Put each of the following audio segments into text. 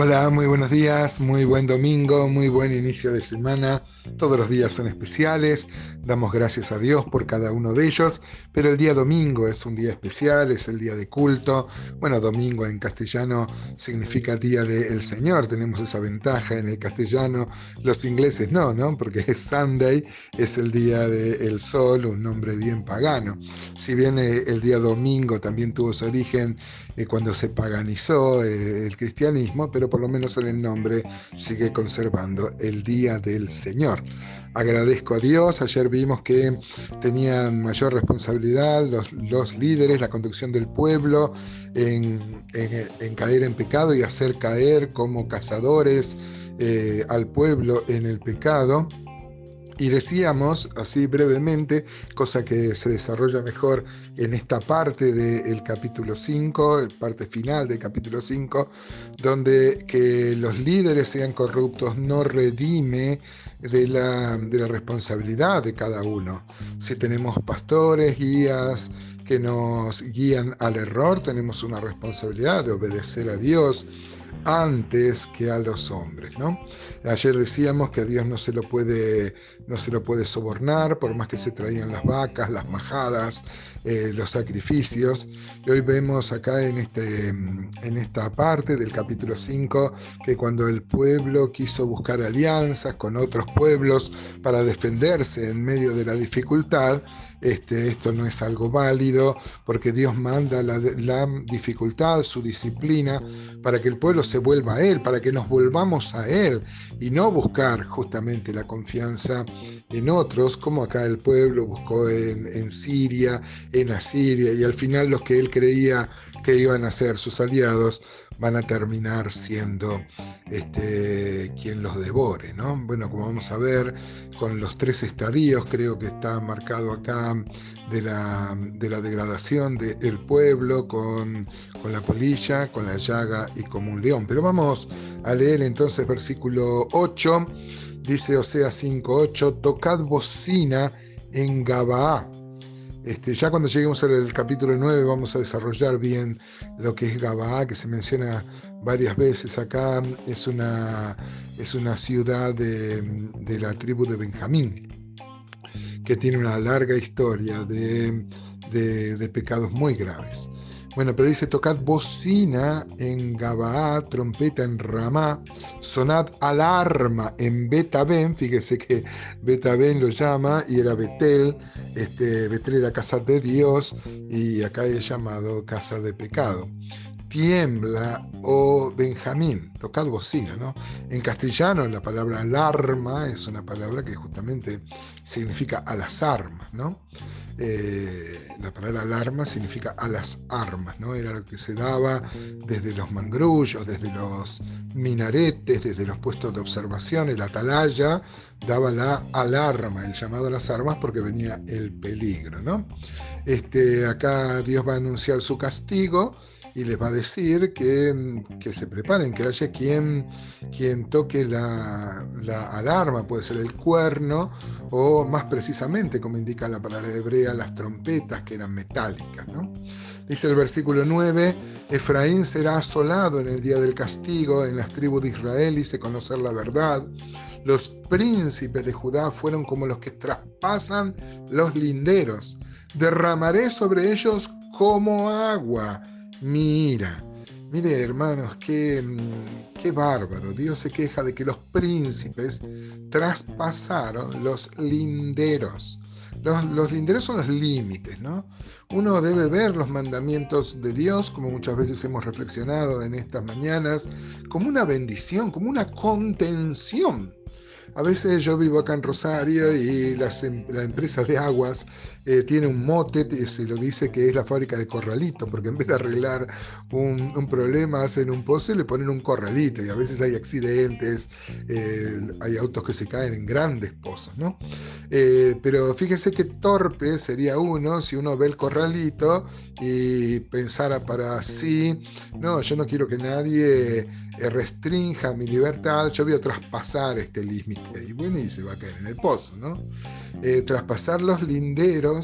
Hola, muy buenos días, muy buen domingo, muy buen inicio de semana. Todos los días son especiales, damos gracias a Dios por cada uno de ellos, pero el día domingo es un día especial, es el día de culto. Bueno, domingo en castellano significa día del Señor, tenemos esa ventaja en el castellano, los ingleses no, ¿no? Porque es Sunday, es el día del sol, un nombre bien pagano. Si bien eh, el día domingo también tuvo su origen eh, cuando se paganizó eh, el cristianismo, pero por lo menos en el nombre sigue conservando el Día del Señor. Agradezco a Dios, ayer vimos que tenían mayor responsabilidad los, líderes, la conducción del pueblo en, caer en pecado y hacer caer como cazadores eh, al pueblo en el pecado. Y decíamos, así brevemente, cosa que se desarrolla mejor en esta parte del capítulo 5, parte final del capítulo 5, donde que los líderes sean corruptos no redime de la, de la responsabilidad de cada uno. Si tenemos pastores, guías, que nos guían al error, tenemos una responsabilidad de obedecer a Dios antes que a los hombres. ¿no? Ayer decíamos que a Dios no se, lo puede, no se lo puede sobornar, por más que se traían las vacas, las majadas, eh, los sacrificios. Y hoy vemos acá en, este, en esta parte del capítulo 5 que cuando el pueblo quiso buscar alianzas con otros pueblos para defenderse en medio de la dificultad, este, esto no es algo válido, porque Dios manda la, dificultad, su disciplina, para que el pueblo se vuelva a Él, para que nos volvamos a Él y no buscar justamente la confianza en otros, como acá el pueblo buscó en, en Siria, en Asiria, y al final los que Él creía que iban a ser sus aliados van a terminar siendo este, quien los devore. ¿no? Bueno, como vamos a ver, con los tres estadios, creo que está marcado acá de la, de la degradación del pueblo, con, la polilla, con la llaga y como un león. Pero vamos a leer entonces versículo 8, dice Osea 5.8, tocad bocina en Gabaá este, ya cuando lleguemos al capítulo 9 vamos a desarrollar bien lo que es Gabaa, que se menciona varias veces acá. Es una, es una ciudad de, la tribu de Benjamín, que tiene una larga historia de, de pecados muy graves. Bueno, pero dice, tocad bocina en Gabaa, trompeta en Ramá, sonad alarma en Betabén, fíjese que Betabén lo llama y era Betel, este, Betel era casa de Dios y acá es llamado casa de pecado tiembla o Benjamín, tocad bocina, ¿no? En castellano la palabra alarma es una palabra que justamente significa a las armas, ¿no? Eh, la palabra alarma significa a las armas, ¿no? Era lo que se daba desde los mangrullos, desde los minaretes, desde los puestos de observación, el atalaya daba la alarma, el llamado a las armas porque venía el peligro, ¿no? Este, acá Dios va a anunciar su castigo y les va a decir que, se preparen, que haya quien, quien toque la, alarma, puede ser el cuerno, o más precisamente, como indica la palabra hebrea, las trompetas que eran metálicas. Dice el versículo 9, Efraín será asolado en el día del castigo, en las tribus de Israel hice conocer la verdad. Los príncipes de Judá fueron como los que traspasan los linderos. Derramaré sobre ellos como agua Mira, mire hermanos, qué, mm, qué bárbaro. Dios se queja de que los príncipes traspasaron los linderos. Los, los, linderos son los límites, ¿no? Uno debe ver los mandamientos de Dios, como muchas veces hemos reflexionado en estas mañanas, como una bendición, como una contención a veces yo vivo acá en Rosario y em, la empresa de aguas eh, tiene un mote, se lo dice que es la fábrica de corralito, porque en vez de arreglar un, problema hacen un pozo y le ponen un corralito y a veces hay accidentes, eh, hay autos que se caen en grandes pozos, ¿no? Eh, pero fíjese que torpe sería uno si uno ve el corralito y pensara para sí, no, yo no quiero que nadie restrinja mi libertad, yo voy a traspasar este límite. Y bueno, y se va a caer en el pozo, ¿no? traspasar los linderos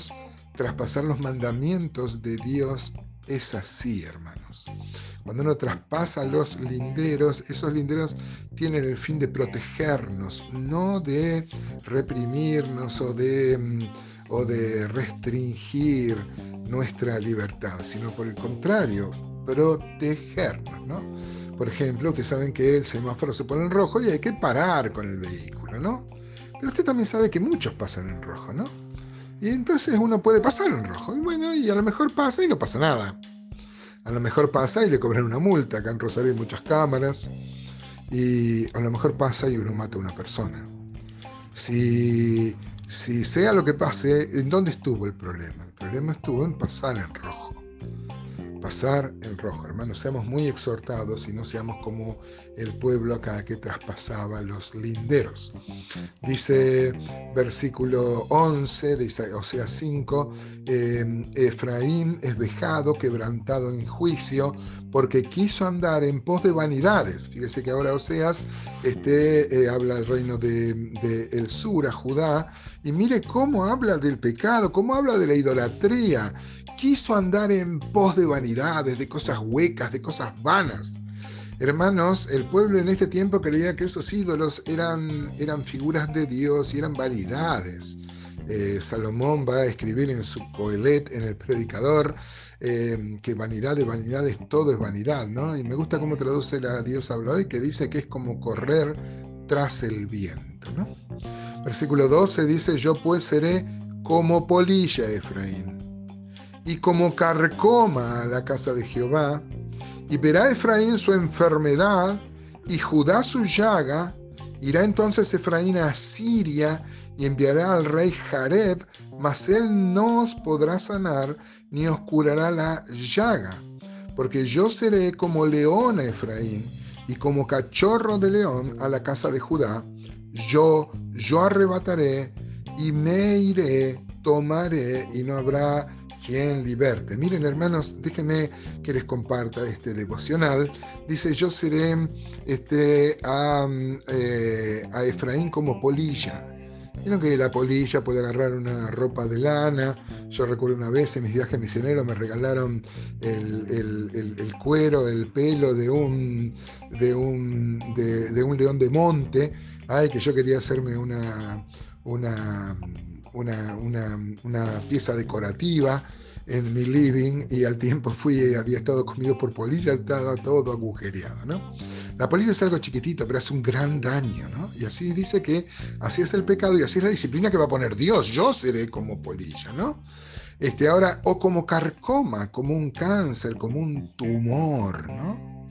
traspasar los mandamientos de Dios es así, hermanos. Cuando uno traspasa los linderos, esos linderos tienen el fin de protegernos, no de reprimirnos o de, mm, o de restringir nuestra libertad, sino por el contrario, protegernos, ¿no? Por ejemplo, ustedes saben que el semáforo se pone en rojo y hay que parar con el vehículo, ¿no? Pero usted también sabe que muchos pasan en rojo, ¿no? Y entonces uno puede pasar en rojo. Y bueno, y a lo mejor pasa y no pasa nada. A lo mejor pasa y le cobran una multa. Acá en Rosario hay muchas cámaras. Y a lo mejor pasa y uno mata a una persona. Si, si sea lo que pase, ¿en dónde estuvo el problema? El problema estuvo en pasar en rojo pasar en rojo. Hermanos, seamos muy exhortados y no seamos como el pueblo acá que traspasaba los linderos. Dice versículo 11 de Oseas 5, eh, Efraín es vejado, quebrantado en juicio, porque quiso andar en pos de vanidades. Fíjese que ahora Oseas este, eh, habla del reino del de, el sur, a Judá, y mire cómo habla del pecado, cómo habla de la idolatría quiso andar en pos de vanidades, de cosas huecas, de cosas vanas. Hermanos, el pueblo en este tiempo creía que esos ídolos eran, eran figuras de Dios y eran vanidades. Eh, Salomón va a escribir en su Coelet, en el predicador, eh, que vanidad de vanidades, todo es vanidad, ¿no? Y me gusta cómo traduce la Dios habló hoy, que dice que es como correr tras el viento, ¿no? Versículo 12 dice, yo pues seré como polilla, Efraín y como carcoma a la casa de Jehová, y verá Efraín su enfermedad y Judá su llaga, irá entonces Efraín a Siria y enviará al rey Jareb, mas él no os podrá sanar ni os curará la llaga, porque yo seré como león a Efraín y como cachorro de león a la casa de Judá, yo, yo arrebataré y me iré, tomaré y no habrá quien liberte. Miren hermanos, déjenme que les comparta este devocional. Dice, yo seré este, a, eh, a Efraín como polilla. Vieron que la polilla puede agarrar una ropa de lana. Yo recuerdo una vez en mis viajes misioneros me regalaron el, cuero, el pelo de un, de un, de, un león de monte. Ay, que yo quería hacerme una, una una, pieza decorativa en mi living y al tiempo fui, había estado comido por polilla, estaba todo agujereado, ¿no? La polilla es algo chiquitito, pero hace un gran daño, ¿no? Y así dice que así es el pecado y así es la disciplina que va a poner Dios. Yo seré como polilla, ¿no? Este, ahora, o como carcoma, como un cáncer, como un tumor, ¿no?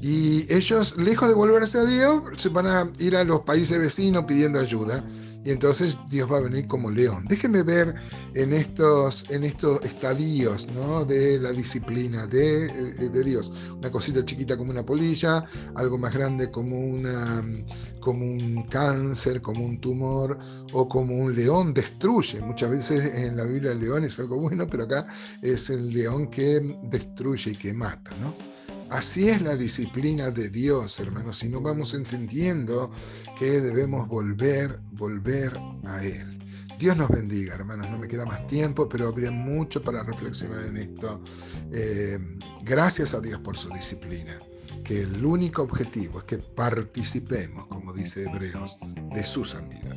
Y ellos, lejos de volverse a Dios, se van a ir a los países vecinos pidiendo ayuda y entonces Dios va a venir como león. Déjenme ver en estos, en estos estadios de la disciplina de, eh, de, Dios. Una cosita chiquita como una polilla, algo más grande como, una, como un cáncer, como un tumor o como un león destruye. Muchas veces en la Biblia el león es algo bueno, pero acá es el león que destruye y que mata. ¿no? Así es la disciplina de Dios, hermanos, si no vamos entendiendo que debemos volver, volver a Él. Dios nos bendiga, hermanos. No me queda más tiempo, pero habría mucho para reflexionar en esto. Eh, gracias a Dios por su disciplina. Que el único objetivo es que participemos, como dice Hebreos, de su santidad.